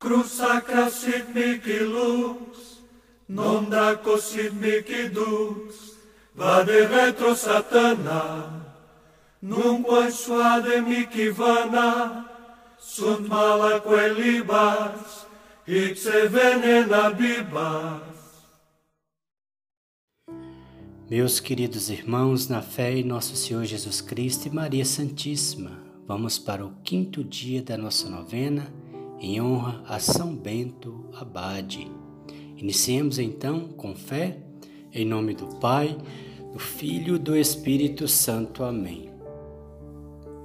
Cruz sacra sit mihi lux, non draco sit mihi dux, vade retro satana, nunque suade mihi vana, sunt mala quelibas, ipse venena bibas. Meus queridos irmãos, na fé em nosso Senhor Jesus Cristo e Maria Santíssima, vamos para o quinto dia da nossa novena em honra a São Bento Abade. Iniciemos então com fé, em nome do Pai, do Filho e do Espírito Santo. Amém.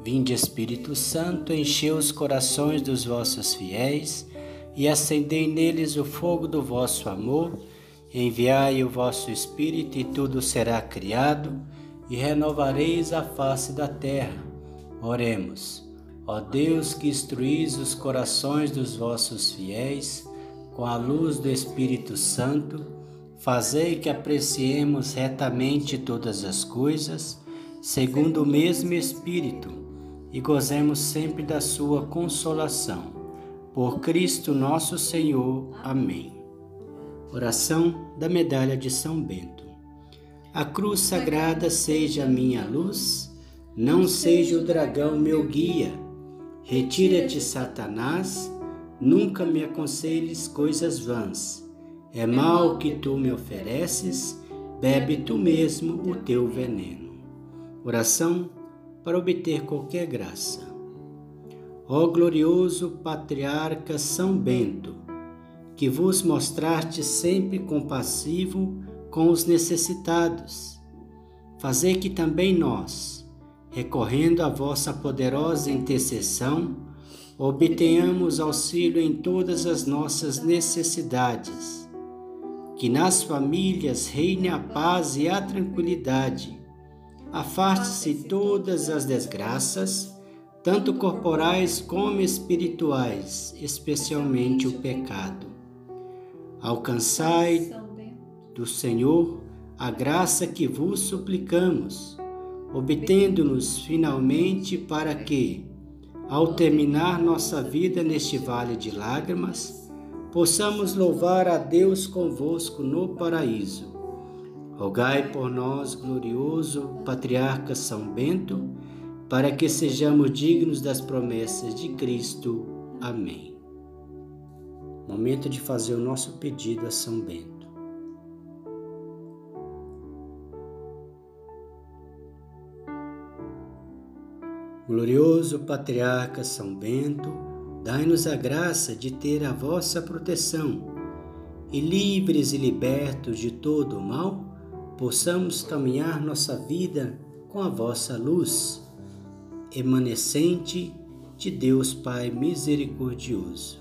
Vinde, Espírito Santo, enchei os corações dos vossos fiéis e acendei neles o fogo do vosso amor. Enviai o vosso Espírito e tudo será criado e renovareis a face da terra. Oremos. Ó Deus que instruís os corações dos vossos fiéis com a luz do Espírito Santo, fazei que apreciemos retamente todas as coisas, segundo o mesmo Espírito, e gozemos sempre da sua consolação. Por Cristo nosso Senhor. Amém. Oração da Medalha de São Bento. A cruz sagrada seja minha luz, não seja o dragão meu guia Retira-te, Satanás, nunca me aconselhes coisas vãs. É mal que tu me ofereces, bebe tu mesmo o teu veneno. Oração para obter qualquer graça. Ó glorioso patriarca São Bento, que vos mostraste sempre compassivo com os necessitados, fazei que também nós, recorrendo à vossa poderosa intercessão, obtenhamos auxílio em todas as nossas necessidades. Que nas famílias reine a paz e a tranquilidade. Afaste-se todas as desgraças, tanto corporais como espirituais, especialmente o pecado. Alcançai do Senhor a graça que vos suplicamos obtendo-nos finalmente para que, ao terminar nossa vida neste vale de lágrimas, possamos louvar a Deus convosco no paraíso. Rogai por nós, glorioso Patriarca São Bento, para que sejamos dignos das promessas de Cristo. Amém. Momento de fazer o nosso pedido a São Bento. Glorioso Patriarca São Bento, dai-nos a graça de ter a vossa proteção e, livres e libertos de todo o mal, possamos caminhar nossa vida com a vossa luz, emanecente de Deus Pai misericordioso.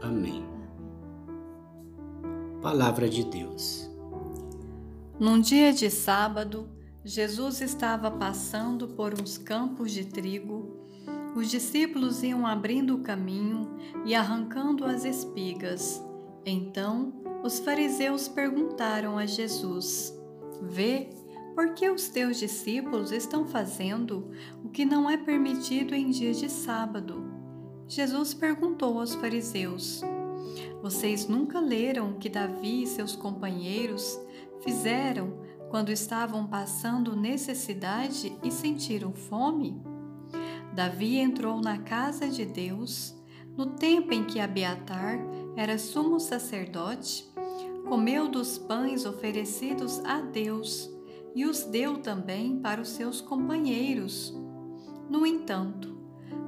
Amém. Palavra de Deus. Num dia de sábado, Jesus estava passando por uns campos de trigo. Os discípulos iam abrindo o caminho e arrancando as espigas. Então, os fariseus perguntaram a Jesus: Vê, por que os teus discípulos estão fazendo o que não é permitido em dias de sábado? Jesus perguntou aos fariseus: Vocês nunca leram o que Davi e seus companheiros fizeram quando estavam passando necessidade e sentiram fome? Davi entrou na casa de Deus no tempo em que Abiatar era sumo sacerdote, comeu dos pães oferecidos a Deus e os deu também para os seus companheiros. No entanto,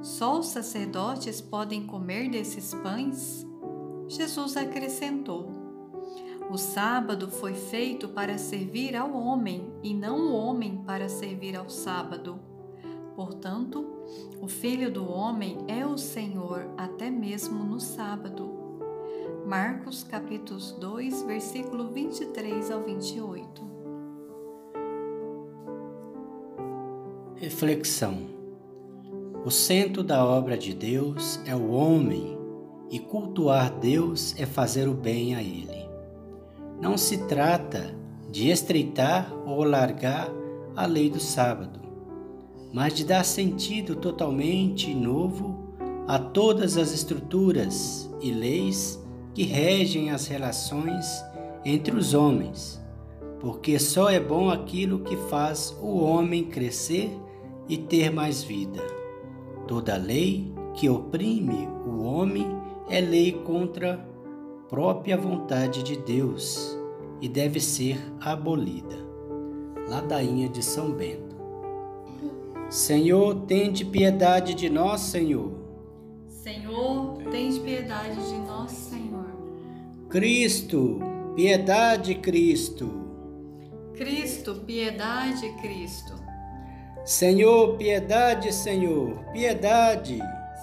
só os sacerdotes podem comer desses pães? Jesus acrescentou: o sábado foi feito para servir ao homem e não o homem para servir ao sábado. Portanto, o Filho do Homem é o Senhor até mesmo no sábado. Marcos capítulo 2, versículo 23 ao 28. Reflexão O centro da obra de Deus é o homem e cultuar Deus é fazer o bem a Ele. Não se trata de estreitar ou largar a lei do sábado, mas de dar sentido totalmente novo a todas as estruturas e leis que regem as relações entre os homens, porque só é bom aquilo que faz o homem crescer e ter mais vida. Toda lei que oprime o homem é lei contra própria vontade de Deus e deve ser abolida. Ladainha de São Bento. Senhor, tende piedade de nós, Senhor. Senhor, tende piedade de nós, Senhor. Cristo, piedade, Cristo. Cristo, piedade, Cristo. Senhor, piedade, Senhor, piedade.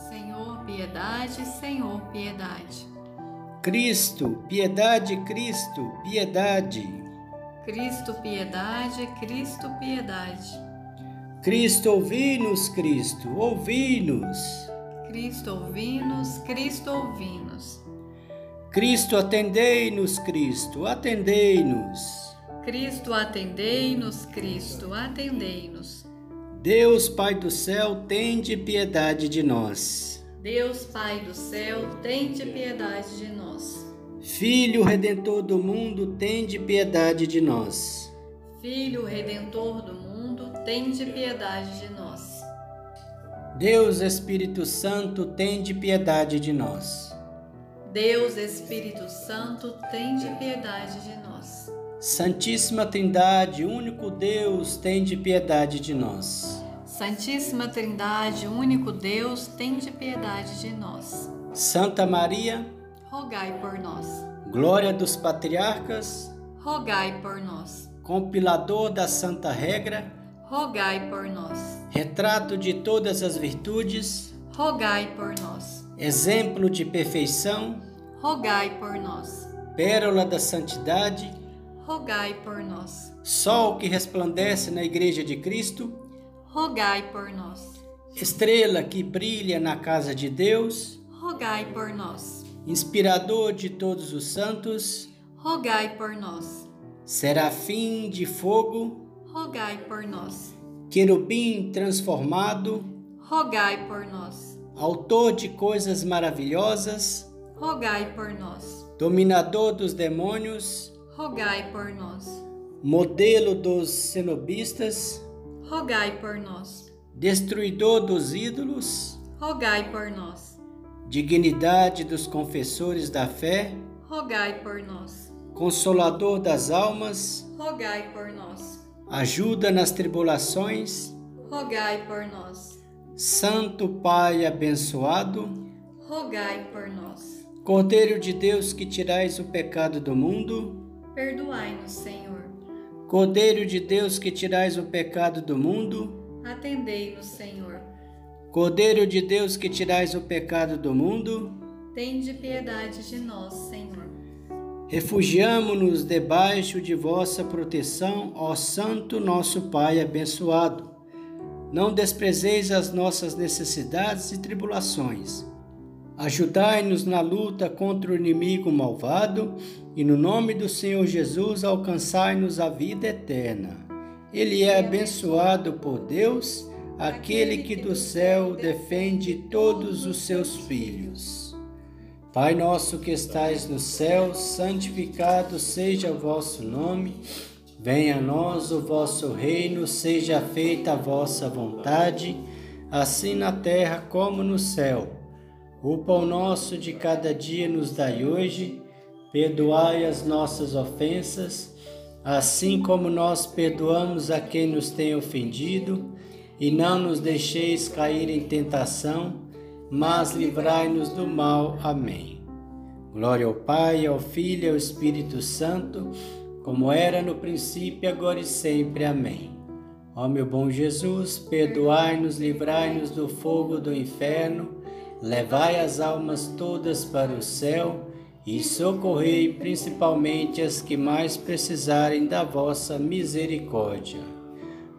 Senhor, piedade, Senhor, piedade. Cristo, piedade, Cristo, piedade. Cristo, piedade, Cristo, piedade. Cristo, ouvi-nos, Cristo, ouvi-nos. Cristo, ouvi-nos, Cristo, ouvi-nos. Cristo, atendei-nos, Cristo, atendei-nos. Cristo, atendei-nos, Cristo, atendei-nos. Deus, Pai do céu, tende piedade de nós. Deus, Pai do céu, tende piedade de nós. Filho Redentor do mundo, tende piedade de nós. Filho Redentor do mundo, tende piedade de nós. Deus Espírito Santo, tende piedade de nós. Deus Espírito Santo, tende piedade de nós. Santíssima Trindade, único Deus, tende piedade de nós. Santíssima Trindade, único Deus, tende piedade de nós. Santa Maria, rogai por nós. Glória dos patriarcas, rogai por nós. Compilador da Santa Regra, rogai por nós. Retrato de todas as virtudes, rogai por nós. Exemplo de perfeição, rogai por nós. Pérola da santidade, rogai por nós. Sol que resplandece na Igreja de Cristo, rogai por nós. Estrela que brilha na casa de Deus, rogai por nós. Inspirador de todos os santos, rogai por nós. Serafim de fogo, rogai por nós. Querubim transformado, rogai por nós. Autor de coisas maravilhosas, rogai por nós. Dominador dos demônios, rogai por nós. Modelo dos cenobistas, rogai por nós. Destruidor dos ídolos, rogai por nós. Dignidade dos confessores da fé, rogai por nós. Consolador das almas, rogai por nós. Ajuda nas tribulações, rogai por nós. Santo Pai abençoado, rogai por nós. Cordeiro de Deus que tirais o pecado do mundo, perdoai-nos, Senhor. Cordeiro de Deus que tirais o pecado do mundo, atendei-nos, Senhor. Cordeiro de Deus que tirais o pecado do mundo, tende piedade de nós, Senhor. Refugiamo-nos debaixo de vossa proteção, ó Santo nosso Pai abençoado. Não desprezeis as nossas necessidades e tribulações. Ajudai-nos na luta contra o inimigo malvado e, no nome do Senhor Jesus, alcançai-nos a vida eterna. Ele é abençoado por Deus, aquele que do céu defende todos os seus filhos. Pai nosso que estais no céu, santificado seja o vosso nome. Venha a nós o vosso reino, seja feita a vossa vontade, assim na terra como no céu. O pão nosso de cada dia nos dai hoje, perdoai as nossas ofensas, assim como nós perdoamos a quem nos tem ofendido, e não nos deixeis cair em tentação, mas livrai-nos do mal. Amém. Glória ao Pai, ao Filho e ao Espírito Santo, como era no princípio, agora e sempre. Amém. Ó meu bom Jesus, perdoai-nos, livrai-nos do fogo do inferno, levai as almas todas para o céu e socorrei principalmente as que mais precisarem da vossa misericórdia.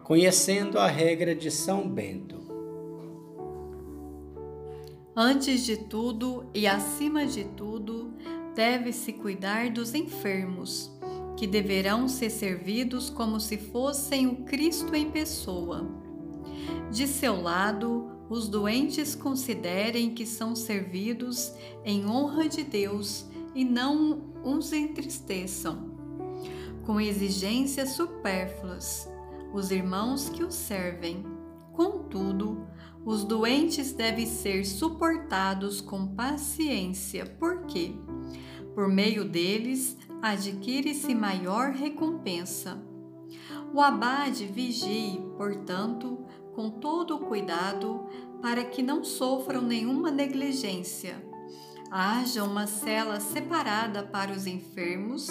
Conhecendo a regra de São Bento. Antes de tudo e acima de tudo, deve-se cuidar dos enfermos, que deverão ser servidos como se fossem o Cristo em pessoa. De seu lado, os doentes considerem que são servidos em honra de Deus e não os entristeçam. Com exigências supérfluas, os irmãos que os servem. Contudo, os doentes devem ser suportados com paciência, porque, por meio deles, adquire-se maior recompensa. O abade vigie, portanto, com todo o cuidado, para que não sofram nenhuma negligência. Haja uma cela separada para os enfermos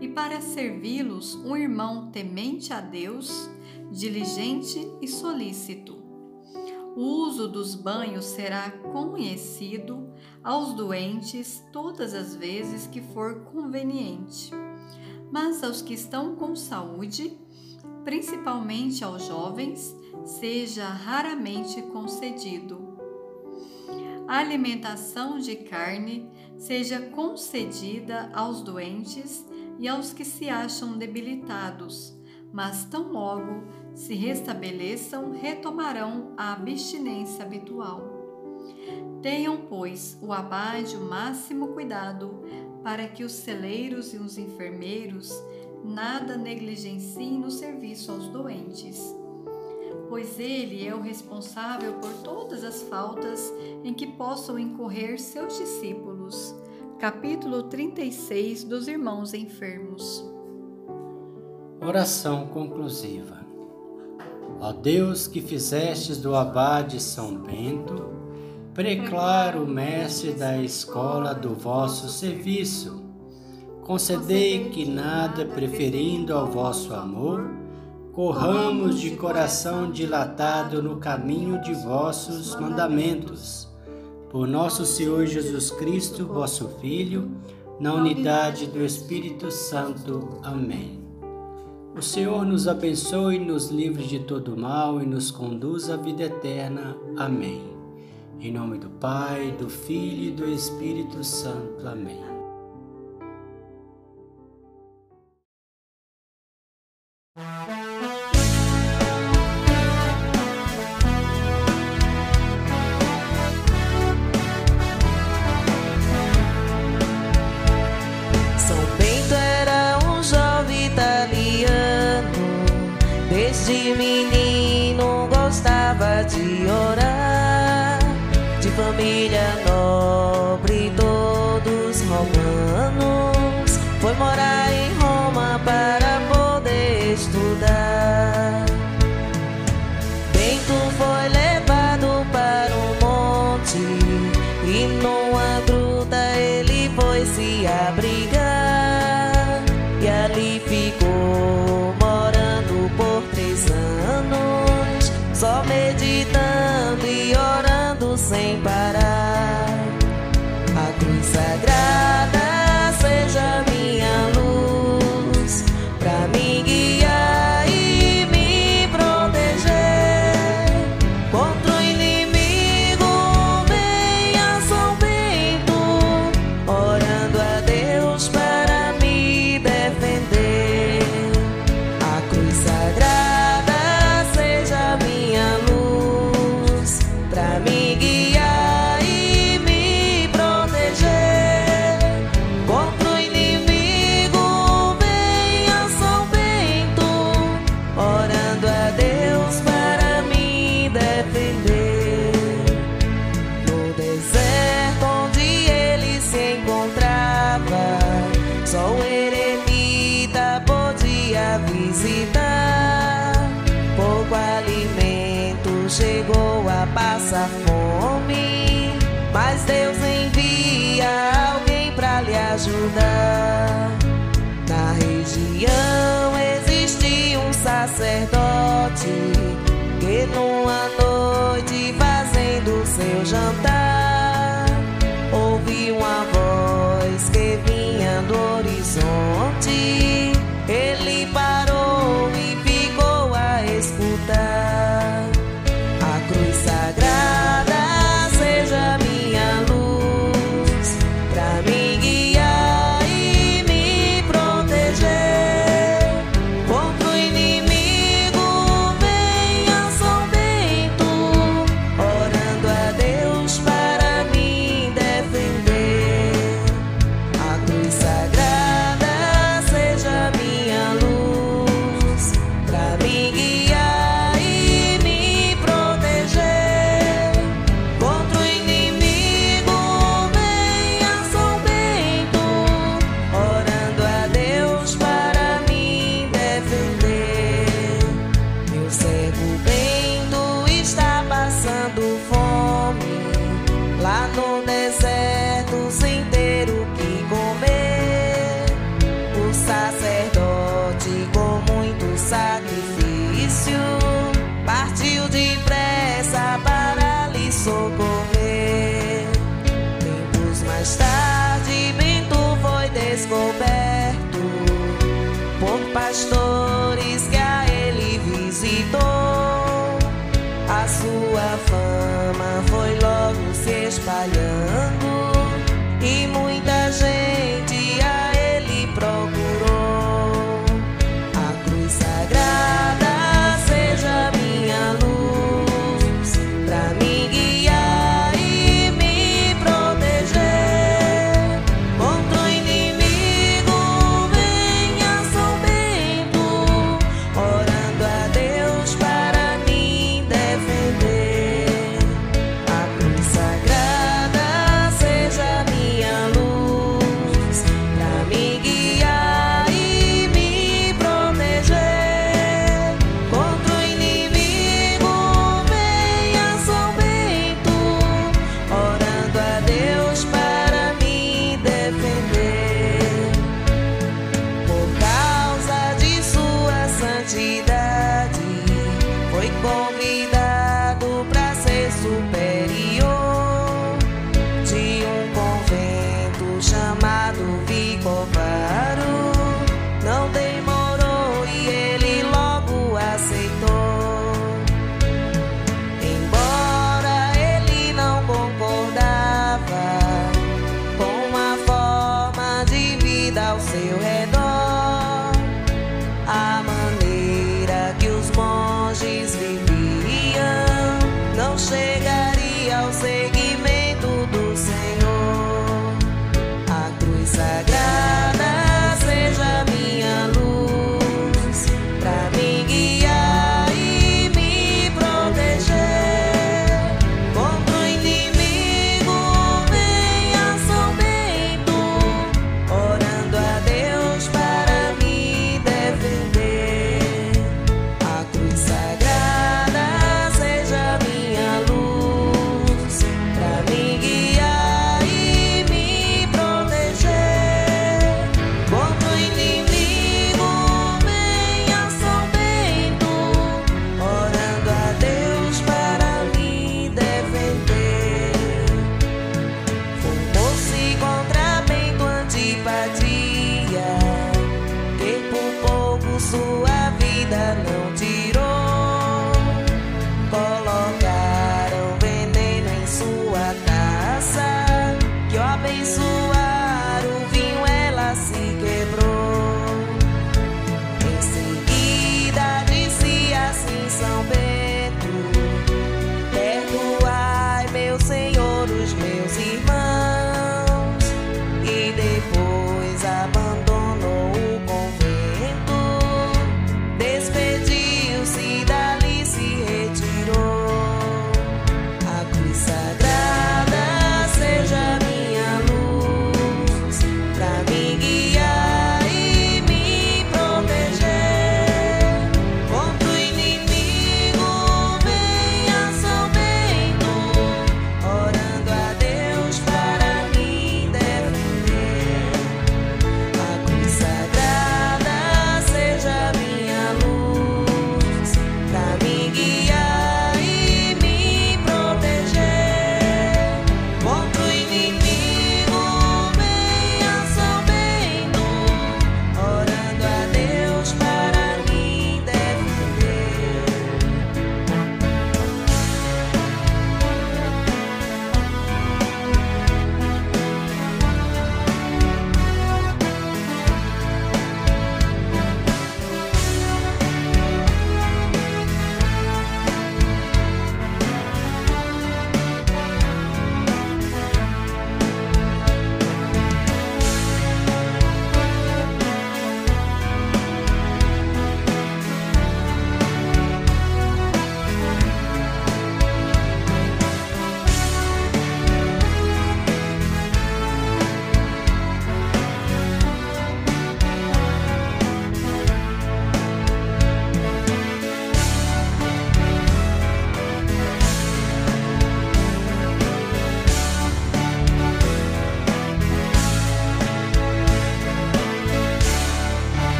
e para servi-los um irmão temente a Deus, diligente e solícito. O uso dos banhos será conhecido aos doentes todas as vezes que for conveniente. Mas aos que estão com saúde, principalmente aos jovens, seja raramente concedido. A alimentação de carne seja concedida aos doentes e aos que se acham debilitados, mas tão logo se restabeleçam, retomarão a abstinência habitual. Tenham, pois, o abade o máximo cuidado para que os celeiros e os enfermeiros nada negligenciem no serviço aos doentes, pois ele é o responsável por todas as faltas em que possam incorrer seus discípulos. Capítulo 36 dos Irmãos Enfermos. Oração conclusiva. Ó Deus que fizestes do abade São Bento, preclaro mestre da escola do vosso serviço. Concedei que nada preferindo ao vosso amor, corramos de coração dilatado no caminho de vossos mandamentos. Por nosso Senhor Jesus Cristo, vosso Filho, na unidade do Espírito Santo. Amém. O Senhor nos abençoe, nos livre de todo mal e nos conduz à vida eterna. Amém. Em nome do Pai, do Filho e do Espírito Santo. Amém. Sua